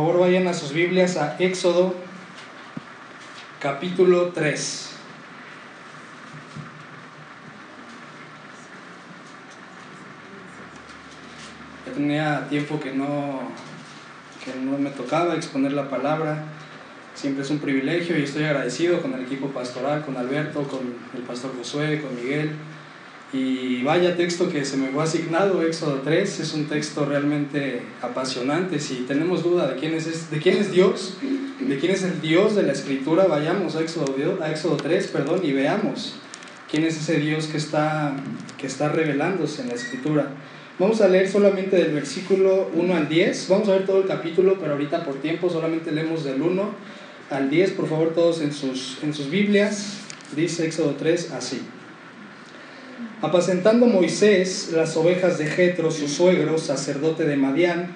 favor vayan a sus Biblias a Éxodo capítulo 3. Ya tenía tiempo que no, que no me tocaba exponer la palabra. Siempre es un privilegio y estoy agradecido con el equipo pastoral, con Alberto, con el pastor Josué, con Miguel. Y vaya texto que se me fue asignado, Éxodo 3, es un texto realmente apasionante. Si tenemos duda de quién es, de quién es Dios, de quién es el Dios de la Escritura, vayamos a Éxodo, a Éxodo 3 perdón, y veamos quién es ese Dios que está, que está revelándose en la Escritura. Vamos a leer solamente del versículo 1 al 10. Vamos a ver todo el capítulo, pero ahorita por tiempo solamente leemos del 1 al 10. Por favor, todos en sus, en sus Biblias. Dice Éxodo 3 así. Apacentando Moisés las ovejas de Jetro, su suegro, sacerdote de Madián,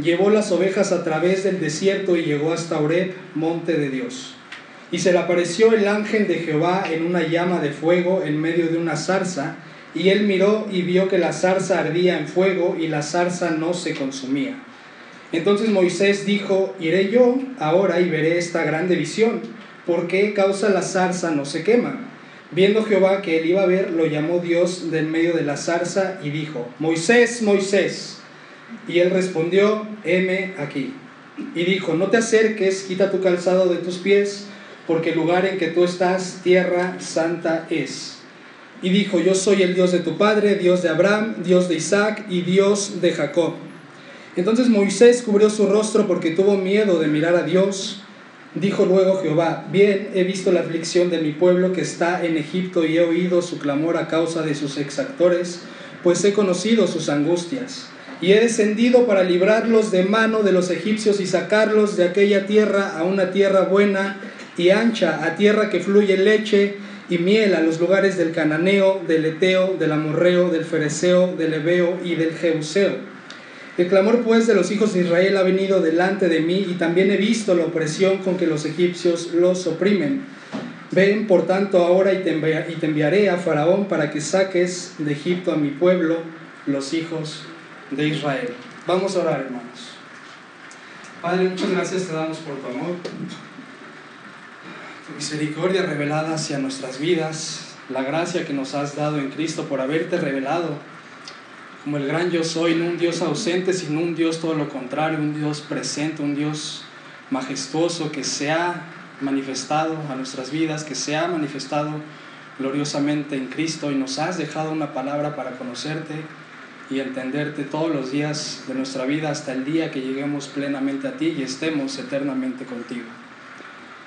llevó las ovejas a través del desierto y llegó hasta Oreb, monte de Dios. Y se le apareció el ángel de Jehová en una llama de fuego en medio de una zarza, y él miró y vio que la zarza ardía en fuego y la zarza no se consumía. Entonces Moisés dijo, iré yo ahora y veré esta grande visión, ¿por qué causa la zarza no se quema? Viendo Jehová que él iba a ver, lo llamó Dios del medio de la zarza y dijo, Moisés, Moisés. Y él respondió, heme aquí. Y dijo, no te acerques, quita tu calzado de tus pies, porque el lugar en que tú estás, tierra santa es. Y dijo, yo soy el Dios de tu padre, Dios de Abraham, Dios de Isaac y Dios de Jacob. Entonces Moisés cubrió su rostro porque tuvo miedo de mirar a Dios. Dijo luego Jehová, bien he visto la aflicción de mi pueblo que está en Egipto y he oído su clamor a causa de sus exactores, pues he conocido sus angustias. Y he descendido para librarlos de mano de los egipcios y sacarlos de aquella tierra a una tierra buena y ancha, a tierra que fluye leche y miel a los lugares del cananeo, del eteo, del amorreo, del fereceo, del ebeo y del jeuseo. El clamor pues de los hijos de Israel ha venido delante de mí y también he visto la opresión con que los egipcios los oprimen. Ven por tanto ahora y te, enviaré a Faraón para que saques de Egipto a mi pueblo, los hijos de Israel. Vamos a orar, hermanos. Padre, muchas gracias te damos por tu amor misericordia revelada hacia nuestras vidas, la gracia que nos has dado en Cristo por haberte revelado como el gran yo soy, no un Dios ausente, sino un Dios todo lo contrario, un Dios presente, un Dios majestuoso que se ha manifestado a nuestras vidas, que se ha manifestado gloriosamente en Cristo y nos has dejado una palabra para conocerte y entenderte todos los días de nuestra vida hasta el día que lleguemos plenamente a ti y estemos eternamente contigo.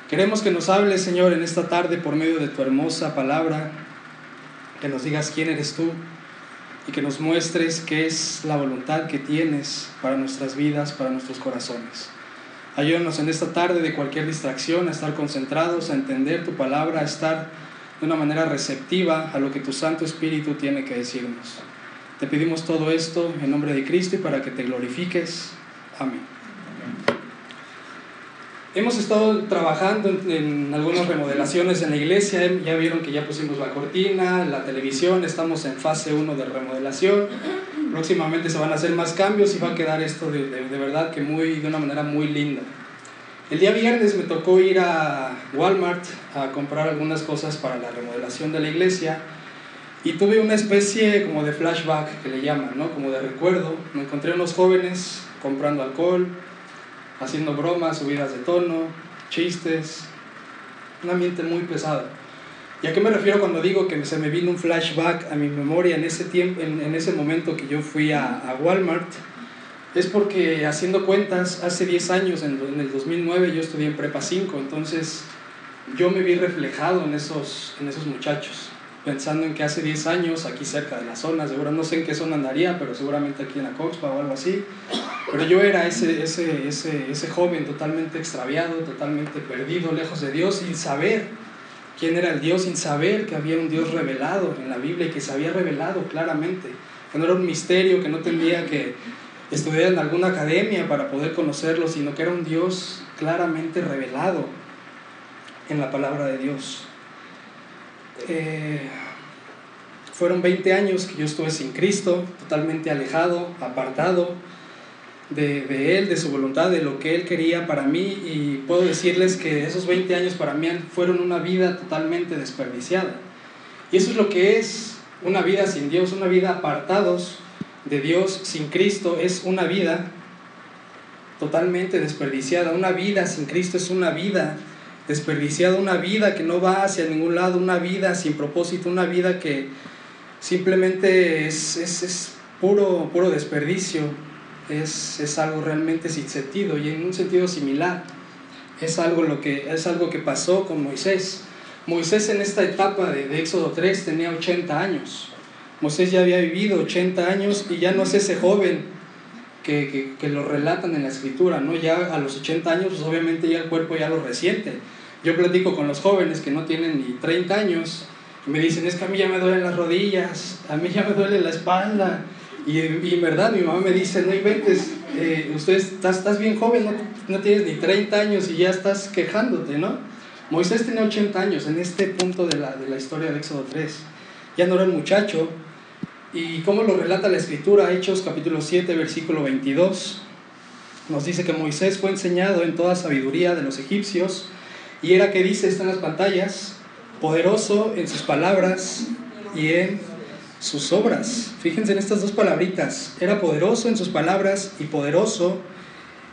Queremos que nos hables, Señor, en esta tarde por medio de tu hermosa palabra, que nos digas quién eres tú y que nos muestres qué es la voluntad que tienes para nuestras vidas, para nuestros corazones. Ayúdanos en esta tarde de cualquier distracción a estar concentrados, a entender tu palabra, a estar de una manera receptiva a lo que tu Santo Espíritu tiene que decirnos. Te pedimos todo esto en nombre de Cristo y para que te glorifiques. Amén. Hemos estado trabajando en, algunas remodelaciones en la iglesia, ya vieron que ya pusimos la cortina, la televisión, estamos en fase 1 de remodelación, próximamente se van a hacer más cambios y va a quedar esto de, de, verdad que muy, de una manera muy linda. El día viernes me tocó ir a Walmart a comprar algunas cosas para la remodelación de la iglesia y tuve una especie como de flashback que le llaman, ¿no? como de recuerdo. Me encontré unos jóvenes comprando alcohol, haciendo bromas, subidas de tono, chistes, un ambiente muy pesado. ¿Y a qué me refiero cuando digo que se me vino un flashback a mi memoria en ese, tiempo, en, ese momento que yo fui a, Walmart? Es porque haciendo cuentas, hace 10 años, en, en, el 2009, yo estudié en Prepa 5, entonces yo me vi reflejado en esos, en esos muchachos pensando en que hace 10 años, aquí cerca de la zona, seguro no sé en qué zona andaría, pero seguramente aquí en la Coxpa o algo así, pero yo era ese, ese, ese, ese joven totalmente extraviado, totalmente perdido, lejos de Dios, sin saber quién era el Dios, sin saber que había un Dios revelado en la Biblia y que se había revelado claramente, que no era un misterio, que no tendría que estudiar en alguna academia para poder conocerlo, sino que era un Dios claramente revelado en la palabra de Dios. Eh, fueron 20 años que yo estuve sin Cristo, totalmente alejado, apartado. de, de, Él, de su voluntad, de lo que Él quería para mí y puedo decirles que esos 20 años para mí fueron una vida totalmente desperdiciada. Y eso es lo que es una vida sin Dios, una vida apartados de Dios, sin Cristo, es una vida totalmente desperdiciada. Una vida sin Cristo es una vida desperdiciada, una vida que no va hacia ningún lado, una vida sin propósito, una vida que simplemente es, es, es puro, puro desperdicio, es, es, algo realmente sin sentido y en un sentido similar. Es algo, lo que, es algo que pasó con Moisés. Moisés en esta etapa de, de Éxodo 3 tenía 80 años. Moisés ya había vivido 80 años y ya no es ese joven que, que, que, lo relatan en la escritura, ¿no? Ya a los 80 años, pues obviamente ya el cuerpo ya lo resiente. Yo platico con los jóvenes que no tienen ni 30 años y me dicen, es que a mí ya me duelen las rodillas, a mí ya me duele la espalda. Y, y en verdad mi mamá me dice, no inventes, eh, usted estás, estás bien joven, no, no tienes ni 30 años y ya estás quejándote, ¿no? Moisés tenía 80 años en este punto de la, de la historia de Éxodo 3. Ya no era un muchacho, ¿Y cómo lo relata la escritura? Hechos capítulo 7, versículo 22. Nos dice que Moisés fue enseñado en toda sabiduría de los egipcios y era que dice, está en las pantallas, poderoso en sus palabras y en sus obras. Fíjense en estas dos palabritas. Era poderoso en sus palabras y poderoso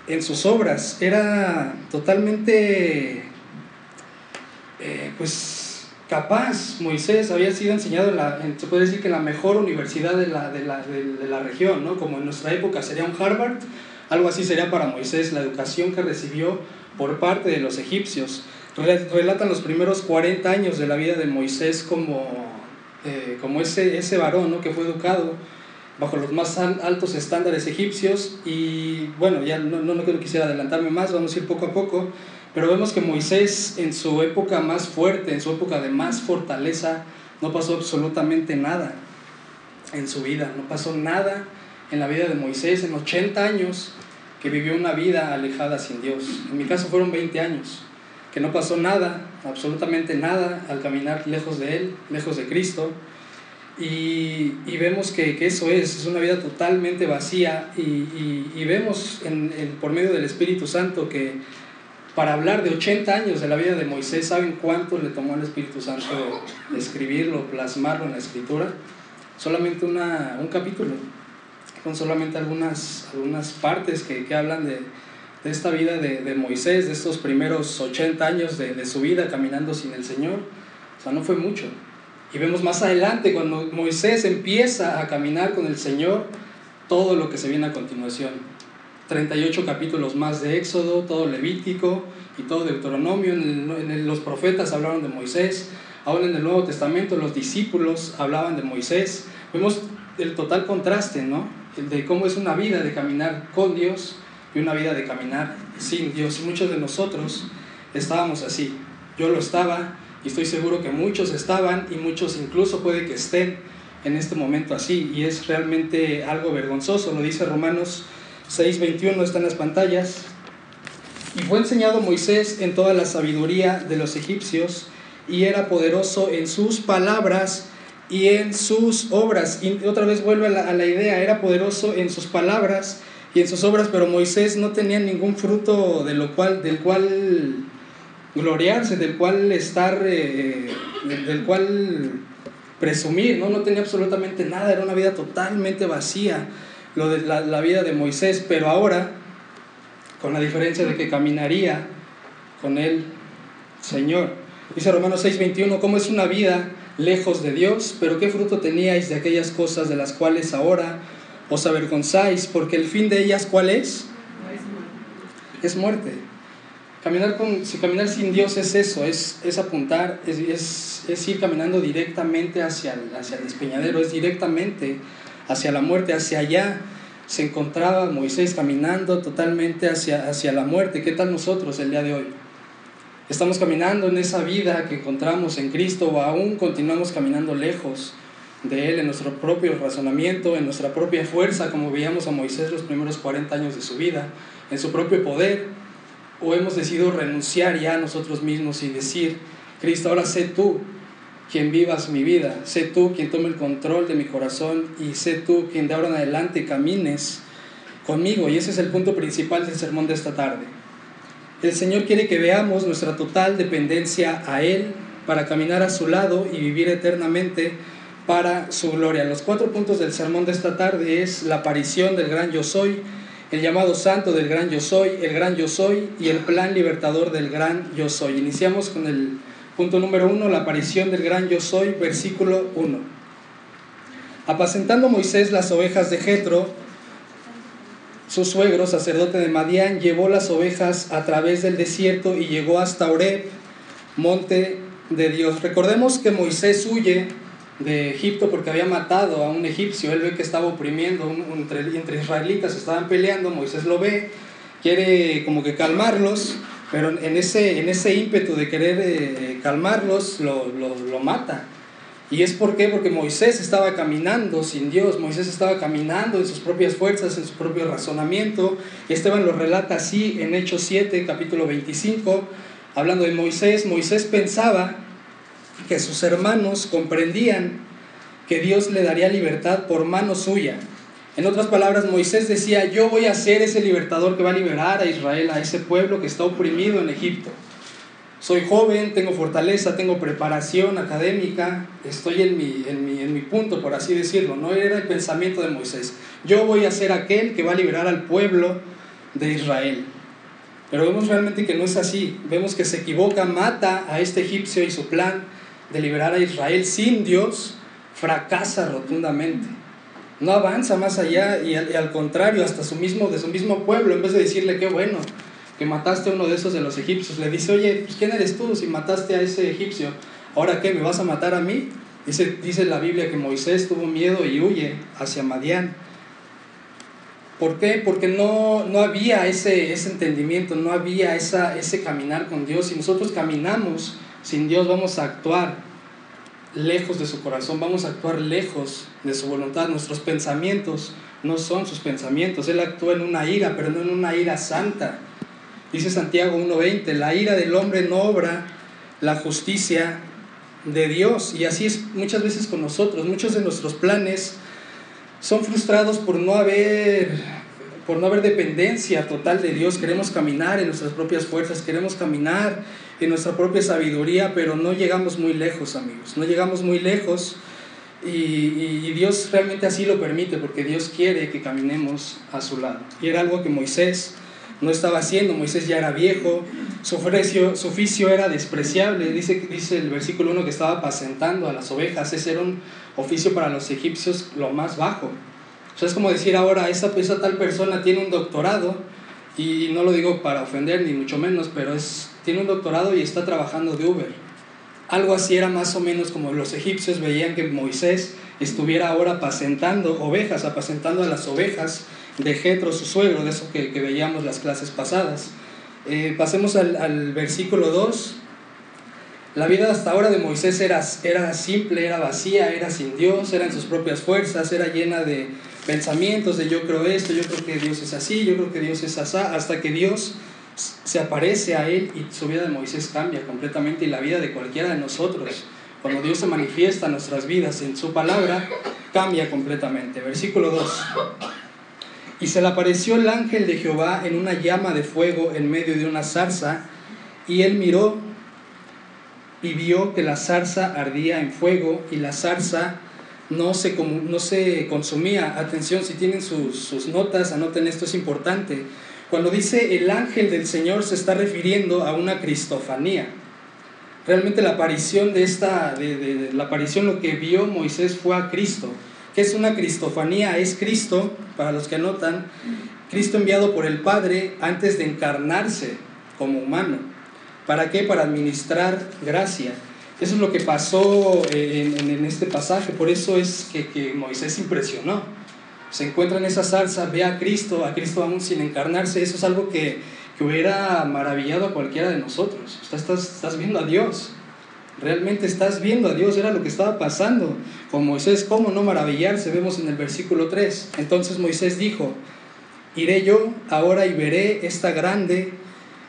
en sus obras. Era totalmente, eh, pues, capaz, Moisés había sido enseñado, en la, se puede decir que en la mejor universidad de la, de, la, de, la, región, ¿no? como en nuestra época sería un Harvard, algo así sería para Moisés la educación que recibió por parte de los egipcios. Relatan los primeros 40 años de la vida de Moisés como, eh, como ese, ese varón ¿no? que fue educado bajo los más altos estándares egipcios y bueno, ya no, no, no quisiera adelantarme más, vamos a ir poco a poco. Pero vemos que Moisés en su época más fuerte, en su época de más fortaleza, no pasó absolutamente nada en su vida, no pasó nada en la vida de Moisés en 80 años que vivió una vida alejada sin Dios. En mi caso fueron 20 años, que no pasó nada, absolutamente nada al caminar lejos de Él, lejos de Cristo. Y, y vemos que, que, eso es, es una vida totalmente vacía y, y, y vemos en, en, por medio del Espíritu Santo que para hablar de 80 años de la vida de Moisés, ¿saben cuánto le tomó al Espíritu Santo escribirlo, plasmarlo en la escritura? Solamente una, un capítulo, con solamente algunas, algunas partes que, que hablan de, de, esta vida de, de, Moisés, de estos primeros 80 años de, de su vida caminando sin el Señor. O sea, no fue mucho. Y vemos más adelante, cuando Moisés empieza a caminar con el Señor, todo lo que se viene a continuación. 38 capítulos más de Éxodo, todo Levítico y todo Deuteronomio. En, el, los profetas hablaron de Moisés. Ahora en el Nuevo Testamento los discípulos hablaban de Moisés. Vemos el total contraste, ¿no? De cómo es una vida de caminar con Dios y una vida de caminar sin Dios. Muchos de nosotros estábamos así. Yo lo estaba y estoy seguro que muchos estaban y muchos incluso puede que estén en este momento así. Y es realmente algo vergonzoso. Lo dice Romanos 6.21 está en las pantallas. Y fue enseñado Moisés en toda la sabiduría de los egipcios y era poderoso en sus palabras y en sus obras. Y otra vez vuelve a la, idea, era poderoso en sus palabras y en sus obras, pero Moisés no tenía ningún fruto de lo cual, del cual gloriarse, del cual estar, eh, del cual presumir, ¿no? no tenía absolutamente nada, era una vida totalmente vacía lo de la, vida de Moisés, pero ahora, con la diferencia de que caminaría con el Señor. Dice Romanos 6:21, ¿cómo es una vida lejos de Dios? Pero qué fruto teníais de aquellas cosas de las cuales ahora os avergonzáis, porque el fin de ellas, ¿cuál es? Es muerte. Caminar, con, si caminar sin Dios es eso, es, es apuntar, es, es, ir caminando directamente hacia hacia el despeñadero, es directamente hacia la muerte, hacia allá se encontraba Moisés caminando totalmente hacia, hacia la muerte. ¿Qué tal nosotros el día de hoy? Estamos caminando en esa vida que encontramos en Cristo o aún continuamos caminando lejos de Él en nuestro propio razonamiento, en nuestra propia fuerza, como veíamos a Moisés los primeros 40 años de su vida, en su propio poder, o hemos decidido renunciar ya a nosotros mismos y decir, Cristo, ahora sé tú quien vivas mi vida. Sé tú quien tome el control de mi corazón y sé tú quien de ahora en adelante camines conmigo y ese es el punto principal del sermón de esta tarde. El Señor quiere que veamos nuestra total dependencia a Él para caminar a su lado y vivir eternamente para su gloria. Los cuatro puntos del sermón de esta tarde es la aparición del gran yo soy, el llamado santo del gran yo soy, el gran yo soy y el plan libertador del gran yo soy. Iniciamos con el punto número uno, la aparición del gran yo soy, versículo 1. Apacentando Moisés las ovejas de Jetro, su suegro, sacerdote de Madián, llevó las ovejas a través del desierto y llegó hasta Oreb, monte de Dios. Recordemos que Moisés huye de Egipto porque había matado a un egipcio. Él ve que estaba oprimiendo, entre, entre israelitas estaban peleando, Moisés lo ve, quiere como que calmarlos, pero en ese, en ese ímpetu de querer eh, calmarlos, lo, lo, mata. ¿Y es por qué? Porque Moisés estaba caminando sin Dios, Moisés estaba caminando en sus propias fuerzas, en su propio razonamiento. Esteban lo relata así en Hechos 7, capítulo 25, hablando de Moisés. Moisés pensaba que sus hermanos comprendían que Dios le daría libertad por mano suya. En otras palabras, Moisés decía, yo voy a ser ese libertador que va a liberar a Israel, a ese pueblo que está oprimido en Egipto. Soy joven, tengo fortaleza, tengo preparación académica, estoy en mi, en mi, en mi punto, por así decirlo. No era el pensamiento de Moisés. Yo voy a ser aquel que va a liberar al pueblo de Israel. Pero vemos realmente que no es así. Vemos que se equivoca, mata a este egipcio y su plan de liberar a Israel sin Dios fracasa rotundamente. No avanza más allá y al, contrario, hasta su mismo, de su mismo pueblo, en vez de decirle qué bueno que mataste a uno de esos de los egipcios, le dice, oye, pues ¿quién eres tú si mataste a ese egipcio? ¿Ahora qué? ¿Me vas a matar a mí? Dice, dice la Biblia que Moisés tuvo miedo y huye hacia Madián. ¿Por qué? Porque no, no había ese, ese entendimiento, no había esa, ese caminar con Dios. Y nosotros caminamos sin Dios vamos a actuar lejos de su corazón, vamos a actuar lejos de su voluntad. Nuestros pensamientos no son sus pensamientos. Él actúa en una ira, pero no en una ira santa. Dice Santiago 1.20, la ira del hombre no obra la justicia de Dios. Y así es muchas veces con nosotros. Muchos de nuestros planes son frustrados por no haber por no haber dependencia total de Dios. Queremos caminar en nuestras propias fuerzas, queremos caminar en nuestra propia sabiduría, pero no llegamos muy lejos, amigos, no llegamos muy lejos y, Dios realmente así lo permite porque Dios quiere que caminemos a su lado. Y era algo que Moisés no estaba haciendo, Moisés ya era viejo, su oficio, su oficio era despreciable, dice, dice el versículo 1 que estaba apacentando a las ovejas, ese era un oficio para los egipcios lo más bajo. Sea, es como decir ahora, esa, esa tal persona tiene un doctorado, y no lo digo para ofender ni mucho menos, pero es tiene un doctorado y está trabajando de Uber. Algo así era más o menos como los egipcios veían que Moisés estuviera ahora apacentando ovejas, apacentando a las ovejas de Jetro, su suegro, de eso que, veíamos las clases pasadas. Eh, pasemos al, al, versículo 2. La vida hasta ahora de Moisés era, era simple, era vacía, era sin Dios, era en sus propias fuerzas, era llena de pensamientos de yo creo esto, yo creo que Dios es así, yo creo que Dios es así, hasta que Dios se aparece a él y su vida de Moisés cambia completamente y la vida de cualquiera de nosotros. Cuando Dios se manifiesta en nuestras vidas en su palabra, cambia completamente. Versículo 2. Y se le apareció el ángel de Jehová en una llama de fuego en medio de una zarza, y él miró y vio que la zarza ardía en fuego y la zarza no se, no se consumía. Atención, si tienen sus, sus notas, anoten esto, es importante cuando dice el ángel del Señor se está refiriendo a una cristofanía. Realmente la aparición de esta, de, la aparición lo que vio Moisés fue a Cristo. ¿Qué es una cristofanía? Es Cristo, para los que anotan, Cristo enviado por el Padre antes de encarnarse como humano. ¿Para qué? Para administrar gracia. Eso es lo que pasó en, en este pasaje, por eso es que, que Moisés impresionó se encuentra en esa salsa, ve a Cristo, a Cristo aún sin encarnarse, eso es algo que, que hubiera maravillado a cualquiera de nosotros. Estás, estás viendo a Dios, realmente estás viendo a Dios, era lo que estaba pasando con Moisés, ¿cómo no maravillarse? Vemos en el versículo 3. Entonces Moisés dijo, iré yo ahora y veré esta grande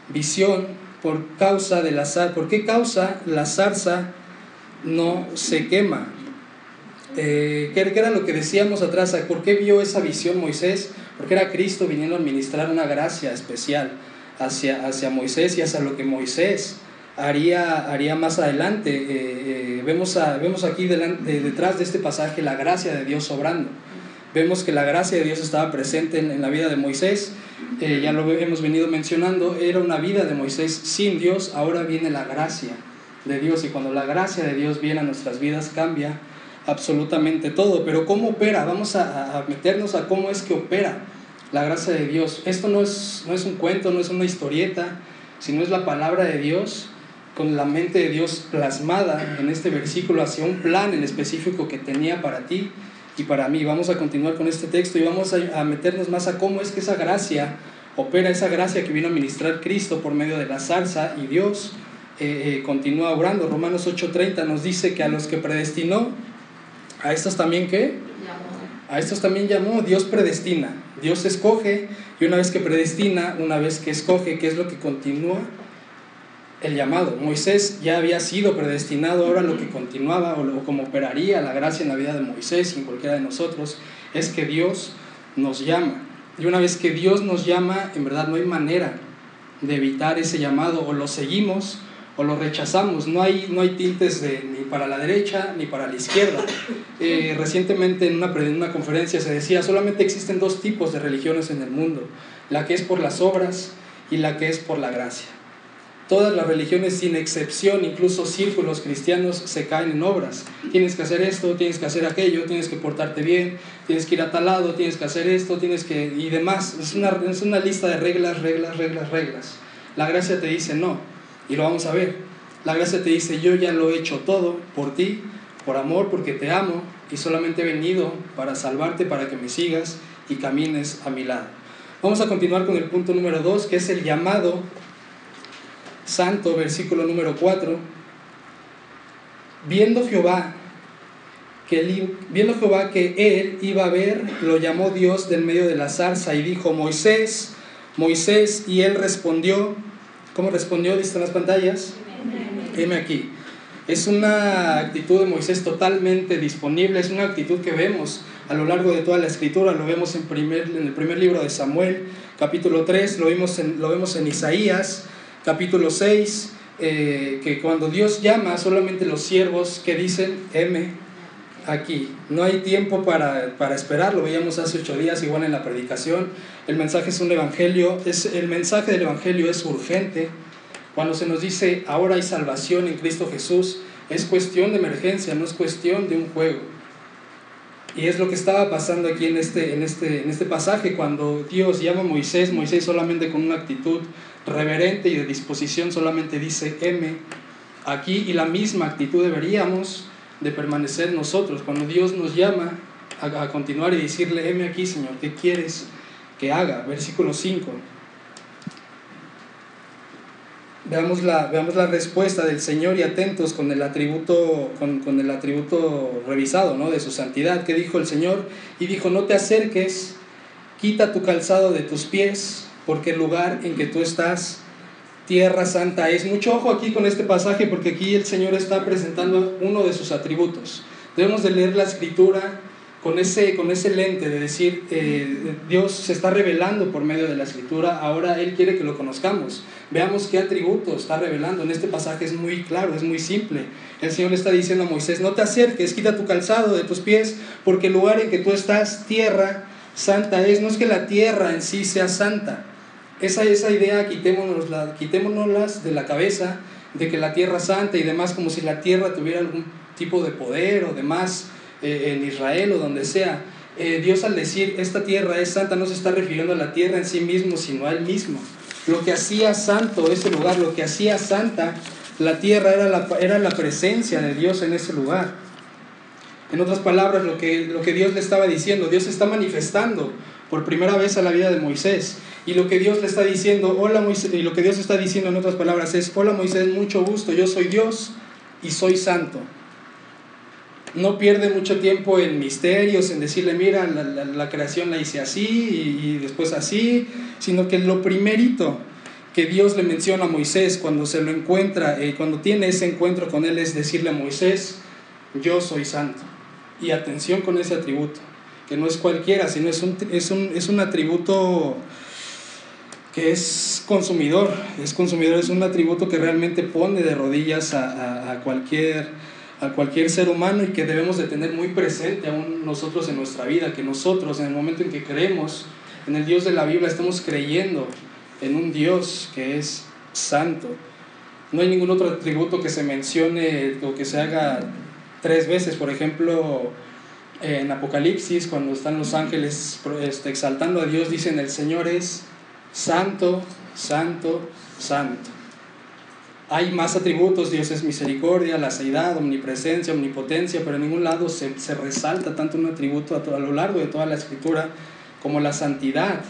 visión por causa de la zarza. ¿Por qué causa la zarza no se quema? eh, ¿qué, era lo que decíamos atrás? ¿Por qué vio esa visión Moisés? porque era Cristo viniendo a administrar una gracia especial hacia, hacia Moisés y hacia lo que Moisés haría, haría más adelante. Eh, eh, vemos, vemos aquí detrás de este pasaje la gracia de Dios obrando. Vemos que la gracia de Dios estaba presente en, la vida de Moisés, eh, ya lo hemos venido mencionando, era una vida de Moisés sin Dios, ahora viene la gracia de Dios y cuando la gracia de Dios viene a nuestras vidas cambia absolutamente todo. Pero ¿cómo opera? Vamos a, meternos a cómo es que opera la gracia de Dios. Esto no es, no es un cuento, no es una historieta, sino es la palabra de Dios con la mente de Dios plasmada en este versículo hacia un plan en específico que tenía para ti y para mí. Vamos a continuar con este texto y vamos a, meternos más a cómo es que esa gracia opera, esa gracia que vino a ministrar Cristo por medio de la salsa y Dios eh, eh, continúa obrando. Romanos 8:30 nos dice que a los que predestinó, a estos también qué? A estos también llamó, Dios predestina, Dios escoge y una vez que predestina, una vez que escoge, ¿qué es lo que continúa? El llamado. Moisés ya había sido predestinado, ahora lo que continuaba o, como operaría la gracia en la vida de Moisés y en cualquiera de nosotros es que Dios nos llama. Y una vez que Dios nos llama, en verdad no hay manera de evitar ese llamado, o lo seguimos o lo rechazamos. No hay, no hay tintes de, ni para la derecha ni para la izquierda. Eh, recientemente en una, en una conferencia se decía, solamente existen dos tipos de religiones en el mundo, la que es por las obras y la que es por la gracia. Todas las religiones, sin excepción, incluso círculos cristianos, se caen en obras. Tienes que hacer esto, tienes que hacer aquello, tienes que portarte bien, tienes que ir a tal lado, tienes que hacer esto, tienes que... y demás. Es una, es una lista de reglas, reglas, reglas, reglas. La gracia te dice no, y lo vamos a ver. La gracia te dice, yo ya lo he hecho todo por ti, por amor, porque te amo, y solamente he venido para salvarte, para que me sigas y camines a mi lado. Vamos a continuar con el punto número 2, que es el llamado santo, versículo número 4, viendo Jehová que viendo Jehová que él iba a ver, lo llamó Dios del medio de la zarza y dijo, Moisés, Moisés, y él respondió, ¿cómo respondió? ¿Viste en las pantallas? Heme aquí. Es una actitud de Moisés totalmente disponible, es una actitud que vemos a lo largo de toda la escritura, lo vemos en, primer, en el primer libro de Samuel, capítulo 3, lo, vimos en, lo vemos en Isaías, capítulo 6, eh, que cuando Dios llama solamente los siervos que dicen, M, aquí. No hay tiempo para, para esperar, lo veíamos hace ocho días igual en la predicación. El mensaje es un evangelio, es, el mensaje del evangelio es urgente. Cuando se nos dice, ahora hay salvación en Cristo Jesús, es cuestión de emergencia, no es cuestión de un juego. Y es lo que estaba pasando aquí en este, en este, en este pasaje, cuando Dios llama a Moisés, Moisés solamente con una actitud reverente y de disposición solamente dice M aquí y la misma actitud deberíamos de permanecer nosotros. Cuando Dios nos llama a, continuar y decirle M aquí, Señor, ¿qué quieres que haga? Versículo 5. Veamos la, veamos la respuesta del Señor y atentos con el atributo, con, con el atributo revisado ¿no? de su santidad. que dijo el Señor? Y dijo, no te acerques, quita tu calzado de tus pies porque el lugar en que tú estás, tierra santa es. Mucho ojo aquí con este pasaje porque aquí el Señor está presentando uno de sus atributos. Debemos de leer la escritura con ese, con ese lente de decir, eh, Dios se está revelando por medio de la escritura, ahora Él quiere que lo conozcamos. Veamos qué atributo está revelando. En este pasaje es muy claro, es muy simple. El Señor está diciendo a Moisés, no te acerques, quita tu calzado de tus pies, porque el lugar en que tú estás, tierra santa es. No es que la tierra en sí sea santa, esa, esa idea quitémonosla, quitémonoslas de la cabeza de que la tierra santa y demás, como si la tierra tuviera algún tipo de poder o demás eh, en Israel o donde sea. Eh, Dios al decir esta tierra es santa no se está refiriendo a la tierra en sí mismo, sino a Él mismo. Lo que hacía santo ese lugar, lo que hacía santa la tierra era la, era la presencia de Dios en ese lugar. En otras palabras, lo que, lo que Dios le estaba diciendo, Dios está manifestando por primera vez a la vida de Moisés. Y lo que Dios le está diciendo, hola Moisés, y lo que Dios está diciendo en otras palabras es, hola Moisés, mucho gusto, yo soy Dios y soy santo. No pierde mucho tiempo en misterios, en decirle, mira, la, creación la hice así y, después así, sino que lo primerito que Dios le menciona a Moisés cuando se lo encuentra, eh, cuando tiene ese encuentro con él, es decirle a Moisés, yo soy santo. Y atención con ese atributo que no es cualquiera, sino es un, es un, es un atributo que es consumidor, es consumidor, es un atributo que realmente pone de rodillas a, a, cualquier, a cualquier ser humano y que debemos de tener muy presente aún nosotros en nuestra vida, que nosotros en el momento en que creemos en el Dios de la Biblia estamos creyendo en un Dios que es santo. No hay ningún otro atributo que se mencione o que se haga tres veces, por ejemplo, en Apocalipsis, cuando están los ángeles este, exaltando a Dios, dicen, el Señor es santo, santo, santo. Hay más atributos, Dios es misericordia, la seidad, omnipresencia, omnipotencia, pero en ningún lado se, resalta tanto un atributo a, lo largo de toda la escritura como la santidad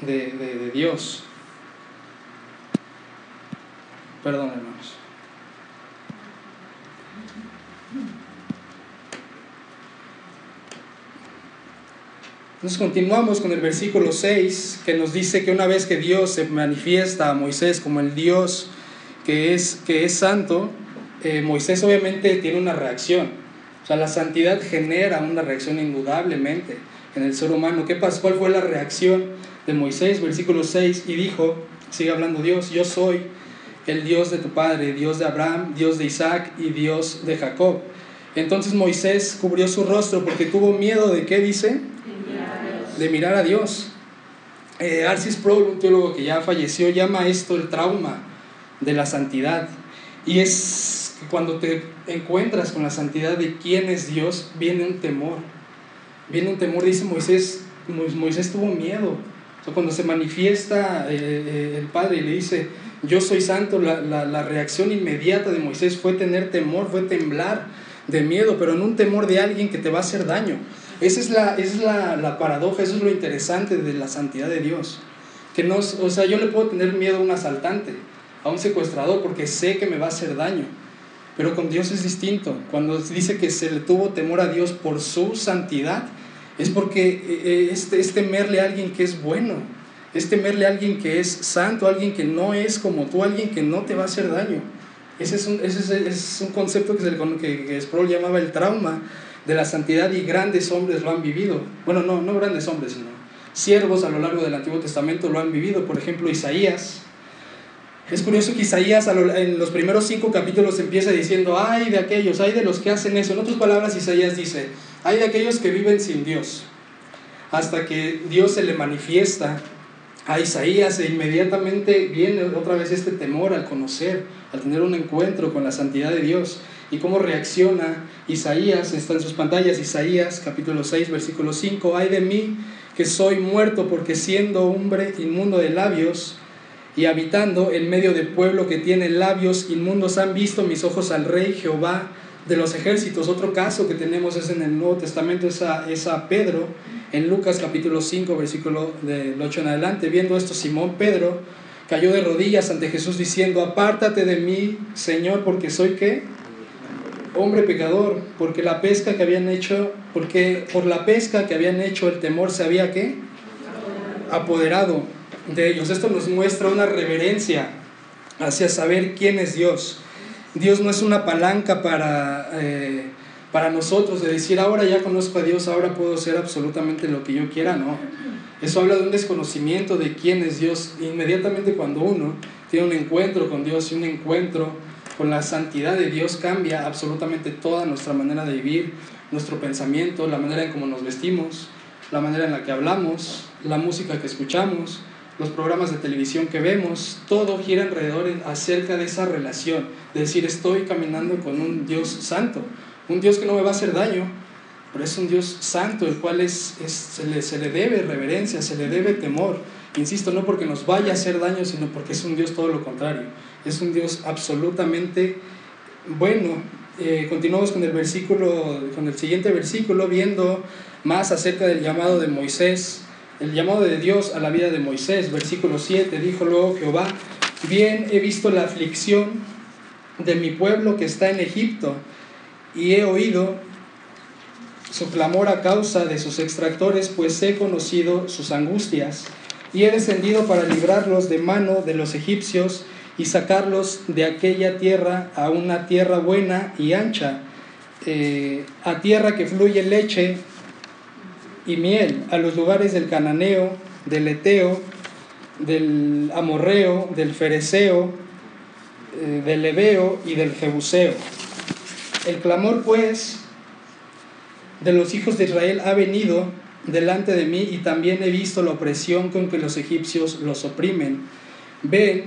de, de Dios. Perdón, hermanos. Entonces continuamos con el versículo 6 que nos dice que una vez que Dios se manifiesta a Moisés como el Dios que es, que es santo, eh, Moisés obviamente tiene una reacción. O sea, la santidad genera una reacción indudablemente en el ser humano. ¿Qué pasó? ¿Cuál fue la reacción de Moisés? Versículo 6 y dijo, sigue hablando Dios, yo soy el Dios de tu padre, Dios de Abraham, Dios de Isaac y Dios de Jacob. Entonces Moisés cubrió su rostro porque tuvo miedo de qué dice? De mirar a Dios. Eh, Arcis Sproul, un teólogo que ya falleció, llama esto el trauma de la santidad. Y es que cuando te encuentras con la santidad de quién es Dios, viene un temor. Viene un temor, dice Moisés, Moisés tuvo miedo. cuando se manifiesta eh, eh, el Padre y le dice, yo soy santo, la, la, la reacción inmediata de Moisés fue tener temor, fue temblar de miedo, pero en un temor de alguien que te va a hacer daño. Esa es la, es la, la, paradoja, eso es lo interesante de la santidad de Dios. Que no, o sea, yo le puedo tener miedo a un asaltante, a un secuestrador, porque sé que me va a hacer daño. Pero con Dios es distinto. Cuando dice que se le tuvo temor a Dios por su santidad, es porque eh, eh, es, es temerle a alguien que es bueno, es temerle a alguien que es santo, alguien que no es como tú, alguien que no te va a hacer daño. Ese es un, ese es, un concepto que, se, que, que Sproul llamaba el trauma de la santidad y grandes hombres lo han vivido. Bueno, no, no grandes hombres, sino siervos a lo largo del Antiguo Testamento lo han vivido. Por ejemplo, Isaías. Es curioso que Isaías en los primeros cinco capítulos empieza diciendo, ay de aquellos, ay de los que hacen eso. En otras palabras, Isaías dice, ay de aquellos que viven sin Dios. Hasta que Dios se le manifiesta a Isaías e inmediatamente viene otra vez este temor al conocer, al tener un encuentro con la santidad de Dios. Y cómo reacciona Isaías, está en sus pantallas, Isaías capítulo 6, versículo 5, ay de mí que soy muerto porque siendo hombre inmundo de labios y habitando en medio de pueblo que tiene labios inmundos, han visto mis ojos al rey Jehová de los ejércitos. Otro caso que tenemos es en el Nuevo Testamento, es a, es a Pedro, en Lucas capítulo 5, versículo del 8 en adelante. Viendo esto, Simón Pedro cayó de rodillas ante Jesús diciendo, apártate de mí, Señor, porque soy qué? hombre pecador, porque la pesca que habían hecho, porque por la pesca que habían hecho el temor se había qué? Apoderado de ellos. Esto nos muestra una reverencia hacia saber quién es Dios. Dios no es una palanca para, eh, para nosotros de decir, ahora ya conozco a Dios, ahora puedo hacer absolutamente lo que yo quiera, no. Eso habla de un desconocimiento de quién es Dios. Inmediatamente cuando uno tiene un encuentro con Dios y un encuentro con la santidad de Dios cambia absolutamente toda nuestra manera de vivir, nuestro pensamiento, la manera en cómo nos vestimos, la manera en la que hablamos, la música que escuchamos, los programas de televisión que vemos, todo gira alrededor acerca de esa relación, de decir estoy caminando con un Dios santo, un Dios que no me va a hacer daño, pero es un Dios santo, el cual es, se, le, se le debe reverencia, se le debe temor. Insisto, no porque nos vaya a hacer daño, sino porque es un Dios todo lo contrario es un Dios absolutamente bueno. Eh, continuamos con el versículo, con el siguiente versículo, viendo más acerca del llamado de Moisés, el llamado de Dios a la vida de Moisés. Versículo 7, dijo luego Jehová, bien he visto la aflicción de mi pueblo que está en Egipto y he oído su clamor a causa de sus extractores, pues he conocido sus angustias y he descendido para librarlos de mano de los egipcios y sacarlos de aquella tierra a una tierra buena y ancha, eh, a tierra que fluye leche y miel a los lugares del cananeo, del eteo, del amorreo, del fereceo, eh, del leveo y del jebuseo. El clamor pues de los hijos de Israel ha venido delante de mí y también he visto la opresión con que los egipcios los oprimen. Ven,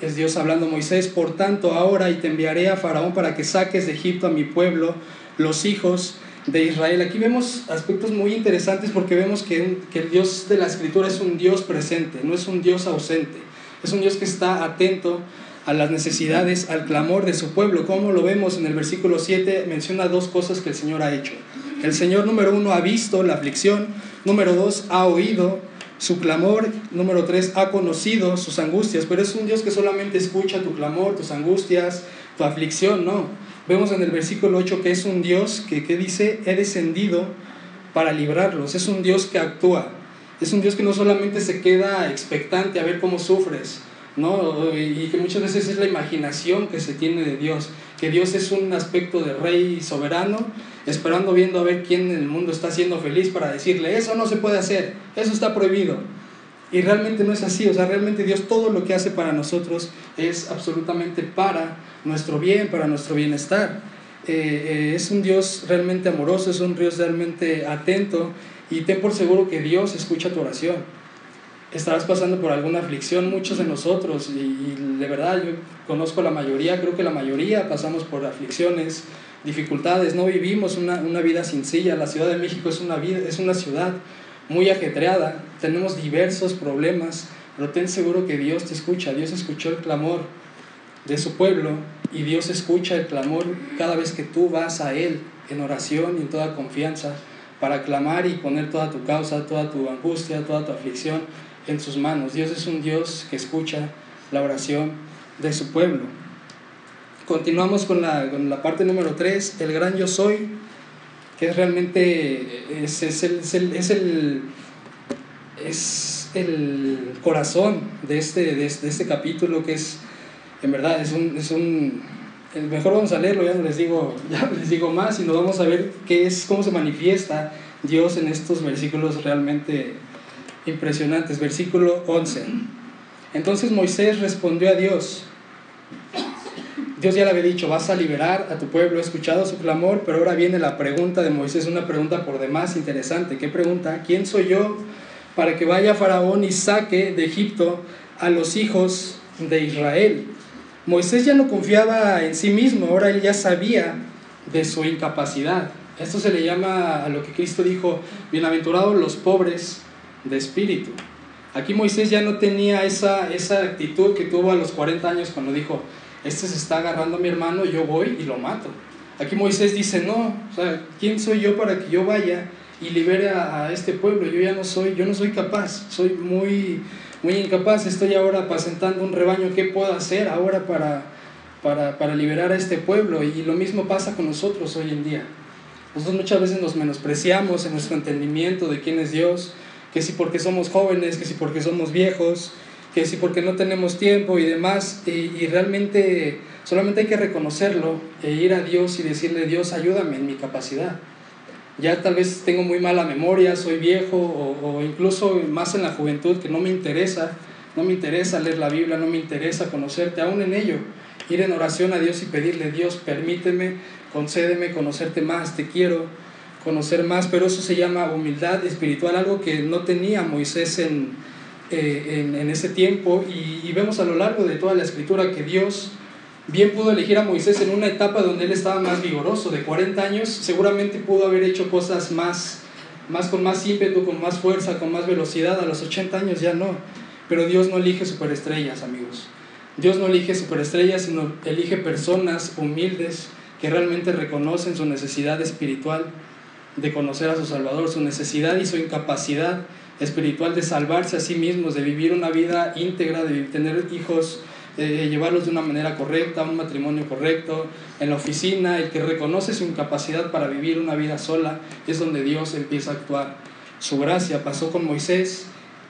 es Dios hablando a Moisés, por tanto ahora y te enviaré a Faraón para que saques de Egipto a mi pueblo, los hijos de Israel. Aquí vemos aspectos muy interesantes porque vemos que, que el Dios de la Escritura es un Dios presente, no es un Dios ausente, es un Dios que está atento a las necesidades, al clamor de su pueblo. Como lo vemos en el versículo 7, menciona dos cosas que el Señor ha hecho. El Señor número uno ha visto la aflicción, número dos ha oído su clamor, número tres ha conocido sus angustias, pero es un Dios que solamente escucha tu clamor, tus angustias, tu aflicción, no. Vemos en el versículo 8 que es un Dios que, que dice, he descendido para librarlos, es un Dios que actúa, es un Dios que no solamente se queda expectante a ver cómo sufres, ¿no? Y que muchas veces es la imaginación que se tiene de Dios, que Dios es un aspecto de rey soberano, esperando viendo a ver quién en el mundo está siendo feliz para decirle, eso no se puede hacer, eso está prohibido. Y realmente no es así, o sea, realmente Dios todo lo que hace para nosotros es absolutamente para nuestro bien, para nuestro bienestar. Eh, eh, es un Dios realmente amoroso, es un Dios realmente atento y ten por seguro que Dios escucha tu oración estarás pasando por alguna aflicción, muchos de nosotros, y, de verdad yo conozco la mayoría, creo que la mayoría pasamos por aflicciones, dificultades, no vivimos una, una, vida sencilla, la Ciudad de México es una, vida, es una ciudad muy ajetreada, tenemos diversos problemas, pero ten seguro que Dios te escucha, Dios escuchó el clamor de su pueblo y Dios escucha el clamor cada vez que tú vas a Él en oración y en toda confianza para clamar y poner toda tu causa, toda tu angustia, toda tu aflicción en sus manos. Dios es un Dios que escucha la oración de su pueblo. Continuamos con la, con la parte número 3, el gran yo soy, que es realmente es, es, el, es, el, es, el, corazón de este, de este, de este capítulo, que es, en verdad, es un, es un mejor vamos a leerlo, ya no les digo, ya les digo más, y nos vamos a ver qué es, cómo se manifiesta Dios en estos versículos realmente impresionantes. Versículo 11. Entonces Moisés respondió a Dios. Dios ya le había dicho, vas a liberar a tu pueblo, he escuchado su clamor, pero ahora viene la pregunta de Moisés, una pregunta por demás interesante. ¿Qué pregunta? ¿Quién soy yo para que vaya Faraón y saque de Egipto a los hijos de Israel? Moisés ya no confiaba en sí mismo, ahora él ya sabía de su incapacidad. Esto se le llama a lo que Cristo dijo, bienaventurados los pobres de espíritu. Aquí Moisés ya no tenía esa, esa actitud que tuvo a los 40 años cuando dijo, este se está agarrando a mi hermano, yo voy y lo mato. Aquí Moisés dice, no, o sea, ¿quién soy yo para que yo vaya y libere a, este pueblo? Yo ya no soy, yo no soy capaz, soy muy, muy incapaz, estoy ahora apacentando un rebaño, ¿qué puedo hacer ahora para, para, para liberar a este pueblo? Y lo mismo pasa con nosotros hoy en día. Nosotros muchas veces nos menospreciamos en nuestro entendimiento de quién es Dios, que si porque somos jóvenes, que si porque somos viejos, que si porque no tenemos tiempo y demás, y, realmente solamente hay que reconocerlo e ir a Dios y decirle, Dios, ayúdame en mi capacidad. Ya tal vez tengo muy mala memoria, soy viejo o, incluso más en la juventud que no me interesa, no me interesa leer la Biblia, no me interesa conocerte, aún en ello, ir en oración a Dios y pedirle, Dios, permíteme, concédeme conocerte más, te quiero, conocer más, pero eso se llama humildad espiritual, algo que no tenía Moisés en, eh, en, ese tiempo. Y, vemos a lo largo de toda la escritura que Dios bien pudo elegir a Moisés en una etapa donde él estaba más vigoroso, de 40 años, seguramente pudo haber hecho cosas más, más con más ímpetu, con más fuerza, con más velocidad, a los 80 años ya no, pero Dios no elige superestrellas, amigos. Dios no elige superestrellas, sino elige personas humildes que realmente reconocen su necesidad espiritual de conocer a su Salvador, su necesidad y su incapacidad espiritual de salvarse a sí mismos, de vivir una vida íntegra, de tener hijos, de llevarlos de una manera correcta, un matrimonio correcto, en la oficina, el que reconoce su incapacidad para vivir una vida sola, es donde Dios empieza a actuar. Su gracia pasó con Moisés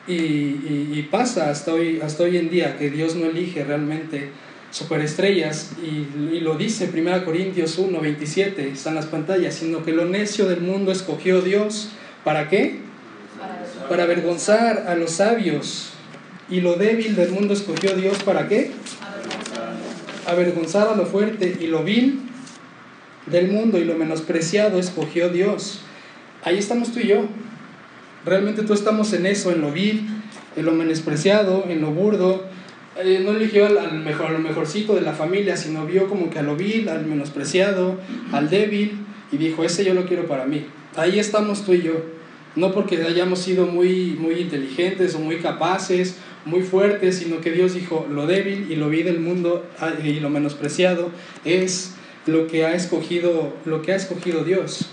y, y pasa hasta hoy, hasta hoy en día, que Dios no elige realmente superestrellas, y, lo dice 1 Corintios 1, 27, están las pantallas, sino que lo necio del mundo escogió Dios ¿Para qué? Para avergonzar a los sabios. Y lo débil del mundo escogió Dios para qué? Avergonzar a lo fuerte y lo vil del mundo y lo menospreciado escogió Dios. Ahí estamos tú y yo. Realmente tú estamos en eso, en lo vil, en lo menospreciado, en lo burdo. Eh, no eligió al, mejor, a lo mejorcito de la familia, sino vio como que a lo vil, al menospreciado, al débil, y dijo, ese yo lo quiero para mí. Ahí estamos tú y yo. No porque hayamos sido muy, muy inteligentes o muy capaces, muy fuertes, sino que Dios dijo, lo débil y lo vil del mundo ah, y lo menospreciado es lo que ha escogido, lo que ha escogido Dios.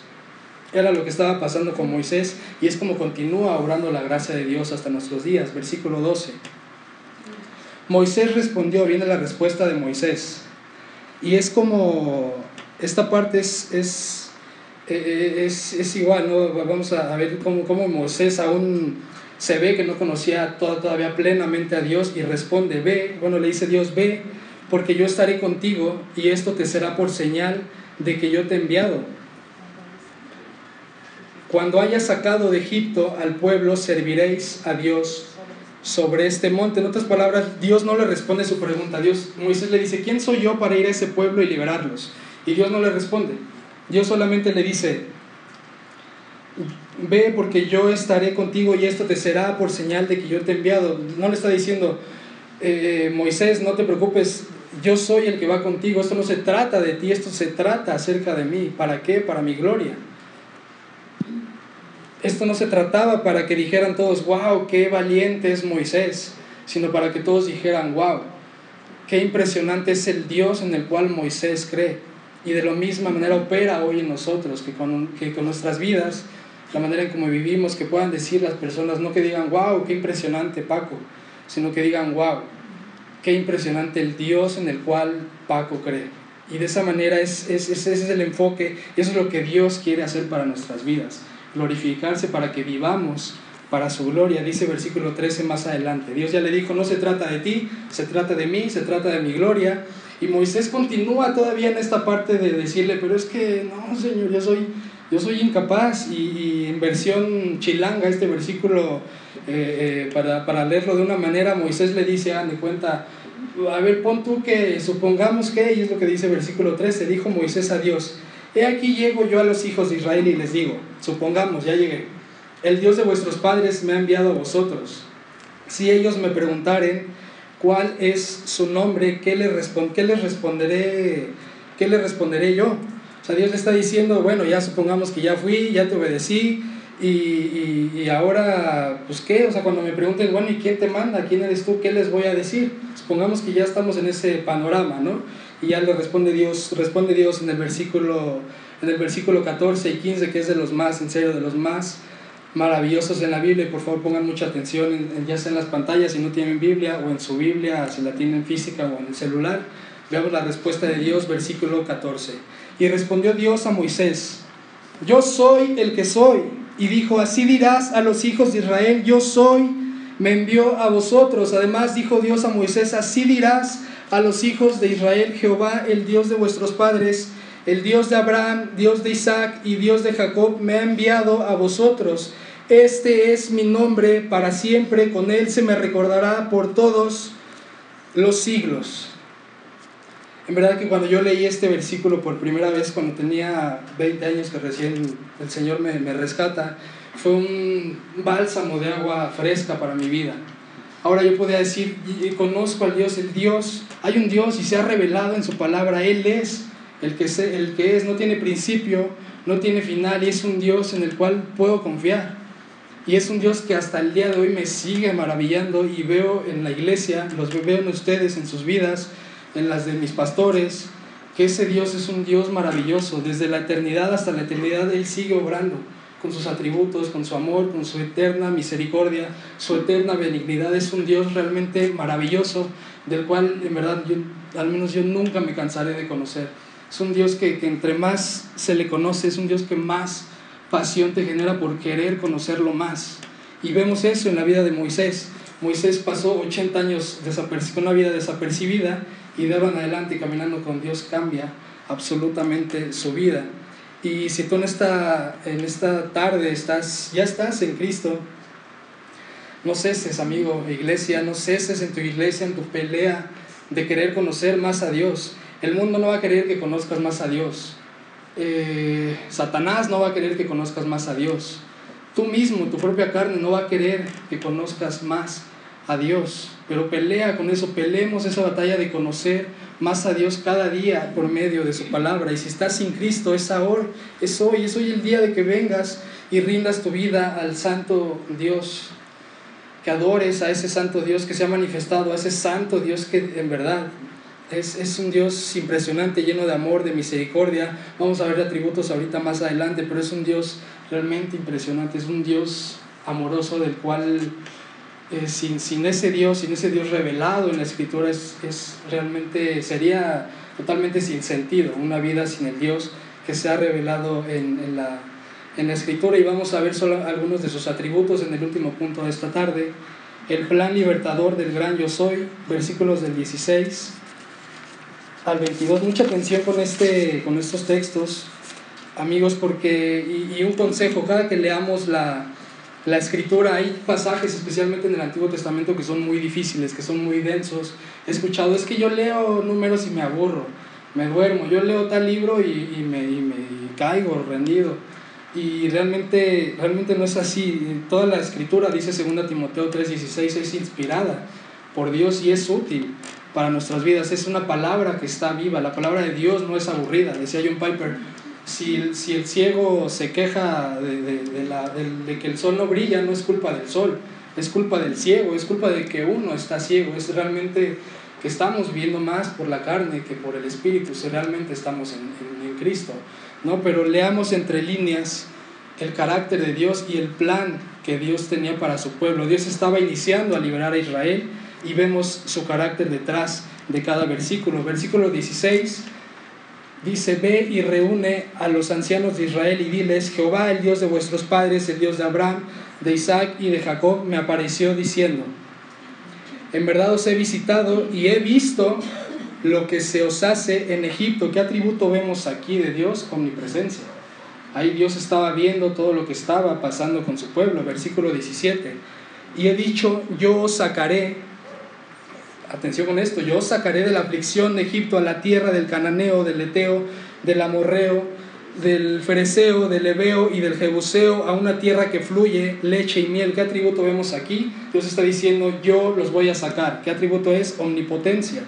Era lo que estaba pasando con Moisés y es como continúa obrando la gracia de Dios hasta nuestros días. Versículo 12. Moisés respondió, viene la respuesta de Moisés. Y es como, esta parte es, es, eh, es, es igual, ¿no? Vamos a ver cómo, cómo, Moisés aún se ve que no conocía todavía plenamente a Dios y responde, ve, bueno, le dice Dios, ve, porque yo estaré contigo y esto te será por señal de que yo te he enviado. Cuando hayas sacado de Egipto al pueblo, serviréis a Dios sobre este monte. En otras palabras, Dios no le responde su pregunta. Dios, Moisés le dice, ¿quién soy yo para ir a ese pueblo y liberarlos? Y Dios no le responde. Dios solamente le dice, ve porque yo estaré contigo y esto te será por señal de que yo te he enviado. No le está diciendo, eh, Moisés, no te preocupes, yo soy el que va contigo, esto no se trata de ti, esto se trata acerca de mí. ¿Para qué? Para mi gloria. Esto no se trataba para que dijeran todos, wow, qué valiente es Moisés, sino para que todos dijeran, wow, qué impresionante es el Dios en el cual Moisés cree. Y de la misma manera opera hoy en nosotros, que con, que con nuestras vidas, la manera en cómo vivimos, que puedan decir las personas, no que digan, wow, qué impresionante Paco, sino que digan, wow, qué impresionante el Dios en el cual Paco cree. Y de esa manera es, ese es el enfoque, y eso es lo que Dios quiere hacer para nuestras vidas, glorificarse para que vivamos para su gloria, dice versículo 13 más adelante. Dios ya le dijo, no se trata de ti, se trata de mí, se trata de mi gloria. Y Moisés continúa todavía en esta parte de decirle, pero es que no, Señor, yo soy, yo soy incapaz. Y, en versión chilanga, este versículo, eh, eh, para, para, leerlo de una manera, Moisés le dice, ah, cuenta, a ver, pon tú que supongamos que, y es lo que dice versículo 13, dijo Moisés a Dios, he aquí llego yo a los hijos de Israel y les digo, supongamos, ya llegué, el Dios de vuestros padres me ha enviado a vosotros. Si ellos me preguntaren cuál es su nombre, ¿qué les, qué les responderé? ¿Qué les responderé yo? O sea, Dios le está diciendo, bueno, ya supongamos que ya fui, ya te obedecí, y, y, ahora, pues qué, o sea, cuando me pregunten, bueno, ¿y quién te manda? ¿Quién eres tú? ¿Qué les voy a decir? Supongamos que ya estamos en ese panorama, ¿no? Y ya le responde Dios, responde Dios en el versículo, en el versículo 14 y 15, que es de los más, en serio, de los más maravillosos en la Biblia. Y por favor pongan mucha atención, ya sea en las pantallas si no tienen Biblia, o en su Biblia, si la tienen física o en el celular. Veamos la respuesta de Dios, versículo 14. Y respondió Dios a Moisés, yo soy el que soy y dijo, así dirás a los hijos de Israel, yo soy, me envió a vosotros. Además dijo Dios a Moisés, así dirás a los hijos de Israel, Jehová, el Dios de vuestros padres, el Dios de Abraham, Dios de Isaac y Dios de Jacob, me ha enviado a vosotros. Este es mi nombre para siempre, con él se me recordará por todos los siglos. En verdad que cuando yo leí este versículo por primera vez, cuando tenía 20 años que recién el Señor me, me rescata, fue un bálsamo de agua fresca para mi vida. Ahora yo podía decir, conozco al Dios, el Dios, hay un Dios y se ha revelado en su palabra, Él es el que, el que es, no tiene principio, no tiene final y es un Dios en el cual puedo confiar. Y es un Dios que hasta el día de hoy me sigue maravillando y veo en la iglesia, los veo en ustedes, en sus vidas, en las de mis pastores, que ese Dios es un Dios maravilloso. Desde la eternidad hasta la eternidad Él sigue obrando con sus atributos, con su amor, con su eterna misericordia, su eterna benignidad. Es un Dios realmente maravilloso, del cual en verdad yo, al menos yo nunca me cansaré de conocer. Es un Dios que, que entre más se le conoce, es un Dios que más pasión te genera por querer conocerlo más. Y vemos eso en la vida de Moisés. Moisés pasó 80 años con una vida desapercibida y de ahora en adelante caminando con Dios cambia absolutamente su vida. Y si tú en esta, en esta tarde estás, ya estás en Cristo, no ceses, amigo, iglesia, no ceses en tu iglesia, en tu pelea de querer conocer más a Dios. El mundo no va a querer que conozcas más a Dios. Eh, Satanás no va a querer que conozcas más a Dios. Tú mismo, tu propia carne, no va a querer que conozcas más a Dios. Pero pelea con eso, peleemos esa batalla de conocer más a Dios cada día por medio de su palabra. Y si estás sin Cristo, es ahora, es hoy, es hoy el día de que vengas y rindas tu vida al Santo Dios. Que adores a ese Santo Dios que se ha manifestado, a ese Santo Dios que en verdad es, es, un Dios impresionante, lleno de amor, de misericordia. Vamos a ver atributos ahorita más adelante, pero es un Dios realmente impresionante. Es un Dios amoroso del cual eh, sin, sin, ese Dios, sin ese Dios revelado en la Escritura, es, es, realmente sería totalmente sin sentido una vida sin el Dios que se ha revelado en, en, la, en la Escritura. Y vamos a ver solo algunos de sus atributos en el último punto de esta tarde. El plan libertador del gran yo soy, versículos del 16 al 22. Mucha atención con, este, con estos textos, amigos, porque, y, y un consejo, cada que leamos la, la escritura, hay pasajes especialmente en el Antiguo Testamento que son muy difíciles, que son muy densos. He escuchado, es que yo leo números y me aburro, me duermo, yo leo tal libro y, y me, y me caigo rendido. Y realmente, realmente no es así. Toda la escritura, dice 2 Timoteo 3:16, es inspirada por Dios y es útil para nuestras vidas. Es una palabra que está viva. La palabra de Dios no es aburrida, decía John Piper si, si el ciego se queja de, de, la, de, que el sol no brilla, no es culpa del sol, es culpa del ciego, es culpa de que uno está ciego, es realmente que estamos viendo más por la carne que por el espíritu, si realmente estamos en, en, en Cristo. ¿no? Pero leamos entre líneas el carácter de Dios y el plan que Dios tenía para su pueblo. Dios estaba iniciando a liberar a Israel y vemos su carácter detrás de cada versículo. Versículo 16 dice, ve y reúne a los ancianos de Israel y diles, Jehová, el Dios de vuestros padres, el Dios de Abraham, de Isaac y de Jacob, me apareció diciendo, en verdad os he visitado y he visto lo que se os hace en Egipto. ¿Qué atributo vemos aquí de Dios? Omnipresencia. Ahí Dios estaba viendo todo lo que estaba pasando con su pueblo, versículo 17. Y he dicho, yo os sacaré atención con esto, yo sacaré de la aflicción de Egipto a la tierra del cananeo, del eteo, del amorreo, del fereceo, del ebeo y del jebuseo a una tierra que fluye leche y miel. ¿Qué atributo vemos aquí? Dios está diciendo, yo los voy a sacar. ¿Qué atributo es? Omnipotencia.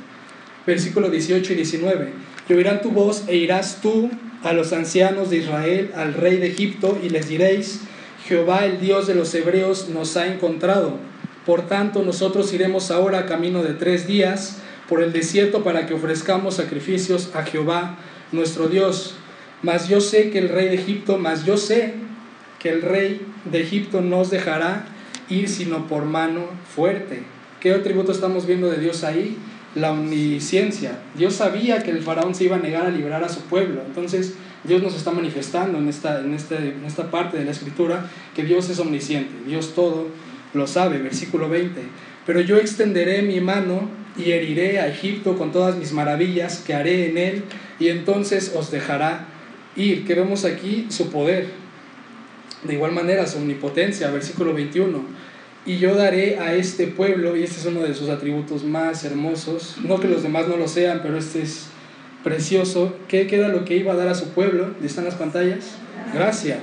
Versículo 18 y 19. Y oirán tu voz e irás tú a los ancianos de Israel, al rey de Egipto, y les diréis, Jehová el Dios de los hebreos nos ha encontrado por tanto, nosotros iremos ahora camino de tres días por el desierto para que ofrezcamos sacrificios a Jehová nuestro Dios. Mas yo sé que el rey de Egipto, mas yo sé que el rey de Egipto no os dejará ir sino por mano fuerte. ¿Qué atributo estamos viendo de Dios ahí? La omnisciencia. Dios sabía que el faraón se iba a negar a liberar a su pueblo. Entonces Dios nos está manifestando en esta, en este, en esta parte de la escritura que Dios es omnisciente, Dios todo lo sabe, versículo 20. Pero yo extenderé mi mano y heriré a Egipto con todas mis maravillas que haré en él, y entonces os dejará ir. Que vemos aquí su poder. De igual manera, su omnipotencia, versículo 21. Y yo daré a este pueblo, y este es uno de sus atributos más hermosos, no que los demás no lo sean, pero este es precioso. ¿Qué queda lo que iba a dar a su pueblo? ¿Están las pantallas? Gracia.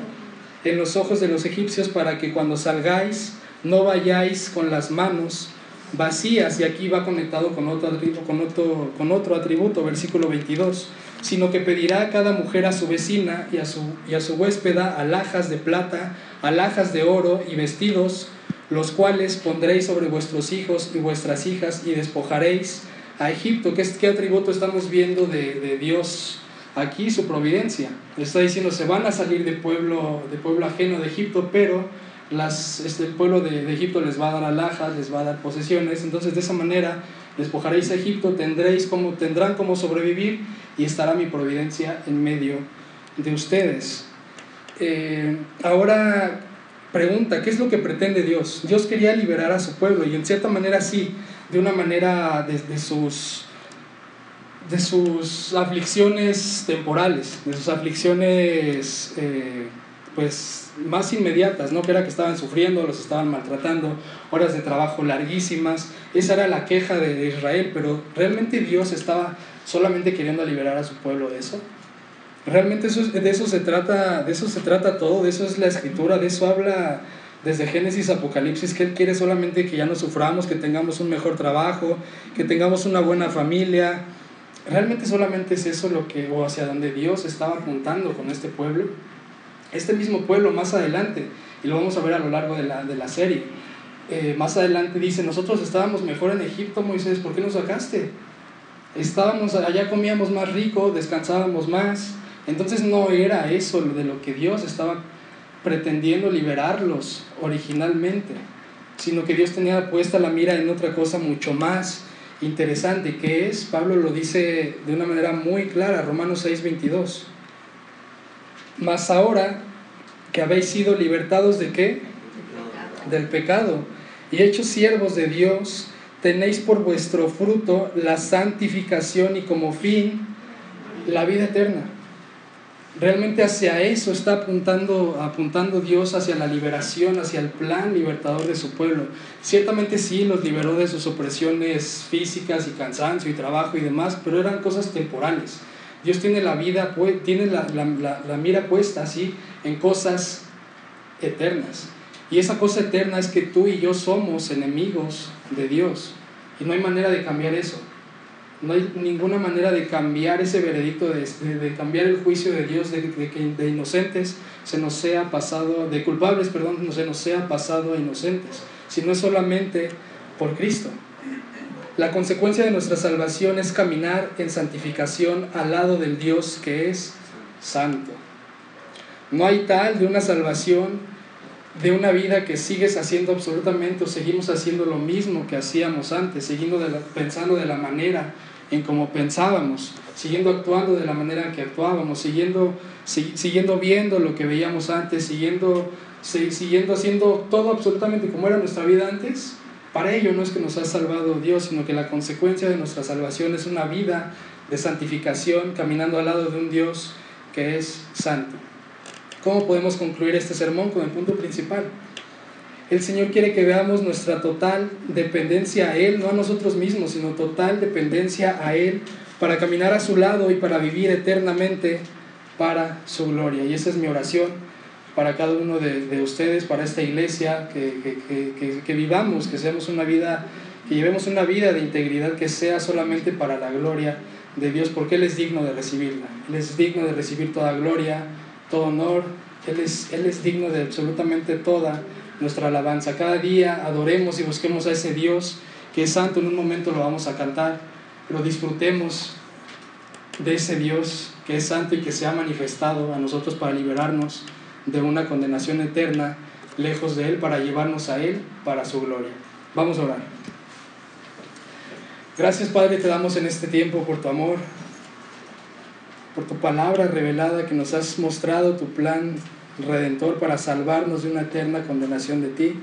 En los ojos de los egipcios para que cuando salgáis no vayáis con las manos vacías, y aquí va conectado con otro, con otro, con otro atributo, versículo 22, sino que pedirá a cada mujer a su vecina y a su, y a su huéspeda alhajas de plata, alhajas de oro y vestidos, los cuales pondréis sobre vuestros hijos y vuestras hijas y despojaréis a Egipto. ¿Qué, qué atributo estamos viendo de, de Dios? Aquí su providencia. Está diciendo, se van a salir de pueblo, de pueblo ajeno de Egipto, pero las, este, el pueblo de, Egipto les va a dar alhajas, les va a dar posesiones, entonces de esa manera despojaréis a Egipto, tendréis como, tendrán como sobrevivir y estará mi providencia en medio de ustedes. Eh, ahora pregunta, ¿qué es lo que pretende Dios? Dios quería liberar a su pueblo y en cierta manera sí, de una manera de, de sus de sus aflicciones temporales, de sus aflicciones eh, pues más inmediatas, ¿no? que era que estaban sufriendo, los estaban maltratando, horas de trabajo larguísimas, esa era la queja de, Israel, pero realmente Dios estaba solamente queriendo liberar a su pueblo de eso. Realmente eso, de, eso se trata, de eso se trata todo, de eso es la escritura, de eso habla desde Génesis Apocalipsis, que Él quiere solamente que ya no suframos, que tengamos un mejor trabajo, que tengamos una buena familia. Realmente solamente es eso lo que, o hacia donde Dios estaba apuntando con este pueblo. Este mismo pueblo más adelante, y lo vamos a ver a lo largo de la, de la serie, eh, más adelante dice, nosotros estábamos mejor en Egipto, Moisés, ¿por qué nos sacaste? Estábamos, allá comíamos más rico, descansábamos más. Entonces no era eso de lo que Dios estaba pretendiendo liberarlos originalmente, sino que Dios tenía puesta la mira en otra cosa mucho más interesante, que es, Pablo lo dice de una manera muy clara, Romanos 6:22. Mas ahora que habéis sido libertados de qué? Del pecado y hechos siervos de Dios, tenéis por vuestro fruto la santificación y como fin la vida eterna. Realmente hacia eso está apuntando, apuntando Dios, hacia la liberación, hacia el plan libertador de su pueblo. Ciertamente sí, los liberó de sus opresiones físicas y cansancio y trabajo y demás, pero eran cosas temporales. Dios tiene la vida, tiene la, mira puesta así en cosas eternas. Y esa cosa eterna es que tú y yo somos enemigos de Dios. Y no hay manera de cambiar eso. No hay ninguna manera de cambiar ese veredicto, de, cambiar el juicio de Dios, de, que de inocentes se nos sea pasado, de culpables, perdón, no se nos sea pasado a inocentes, sino es solamente por Cristo. La consecuencia de nuestra salvación es caminar en santificación al lado del Dios que es santo. No hay tal de una salvación de una vida que sigues haciendo absolutamente o seguimos haciendo lo mismo que hacíamos antes, siguiendo pensando de la manera en como pensábamos, siguiendo actuando de la manera en que actuábamos, siguiendo, siguiendo viendo lo que veíamos antes, siguiendo, siguiendo haciendo todo absolutamente como era nuestra vida antes. Para ello no es que nos ha salvado Dios, sino que la consecuencia de nuestra salvación es una vida de santificación, caminando al lado de un Dios que es santo. ¿Cómo podemos concluir este sermón con el punto principal? El Señor quiere que veamos nuestra total dependencia a Él, no a nosotros mismos, sino total dependencia a Él para caminar a su lado y para vivir eternamente para su gloria. Y esa es mi oración para cada uno de, ustedes, para esta iglesia, que, que, que, vivamos, que seamos una vida, que llevemos una vida de integridad que sea solamente para la gloria de Dios, porque Él es digno de recibirla. Él es digno de recibir toda gloria, todo honor. Él es, Él es digno de absolutamente toda nuestra alabanza. Cada día adoremos y busquemos a ese Dios que es santo. En un momento lo vamos a cantar, pero disfrutemos de ese Dios que es santo y que se ha manifestado a nosotros para liberarnos de una condenación eterna lejos de Él, para llevarnos a Él para su gloria. Vamos a orar. Gracias Padre, te damos en este tiempo por tu amor, por tu palabra revelada que nos has mostrado tu plan redentor para salvarnos de una eterna condenación de ti,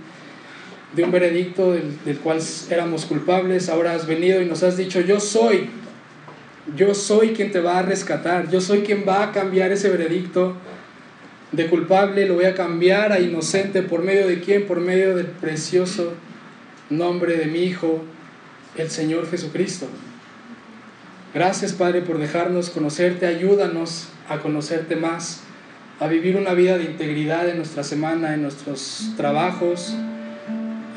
de un veredicto del, cual éramos culpables. Ahora has venido y nos has dicho, yo soy, yo soy quien te va a rescatar, yo soy quien va a cambiar ese veredicto de culpable, lo voy a cambiar a inocente. ¿Por medio de quién? Por medio del precioso nombre de mi Hijo, el Señor Jesucristo. Gracias Padre por dejarnos conocerte, ayúdanos a conocerte más, a vivir una vida de integridad en nuestra semana, en nuestros trabajos,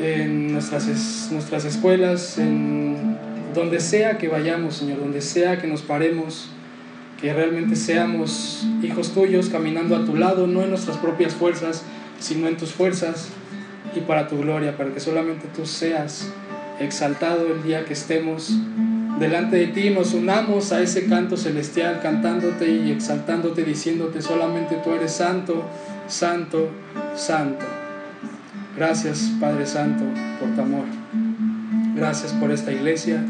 en nuestras, nuestras escuelas, en donde sea que vayamos, Señor, donde sea que nos paremos, que realmente seamos hijos tuyos caminando a tu lado, no en nuestras propias fuerzas, sino en tus fuerzas y para tu gloria, para que solamente tú seas exaltado el día que estemos delante de ti, nos unamos a ese canto celestial, cantándote y exaltándote, diciéndote solamente tú eres santo, santo, santo. Gracias Padre Santo por tu amor. Gracias por esta iglesia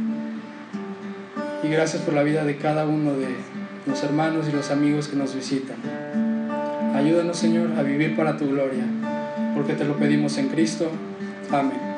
y gracias por la vida de cada uno de los hermanos y los amigos que nos visitan. Ayúdanos Señor a vivir para tu gloria, porque te lo pedimos en Cristo. Amén.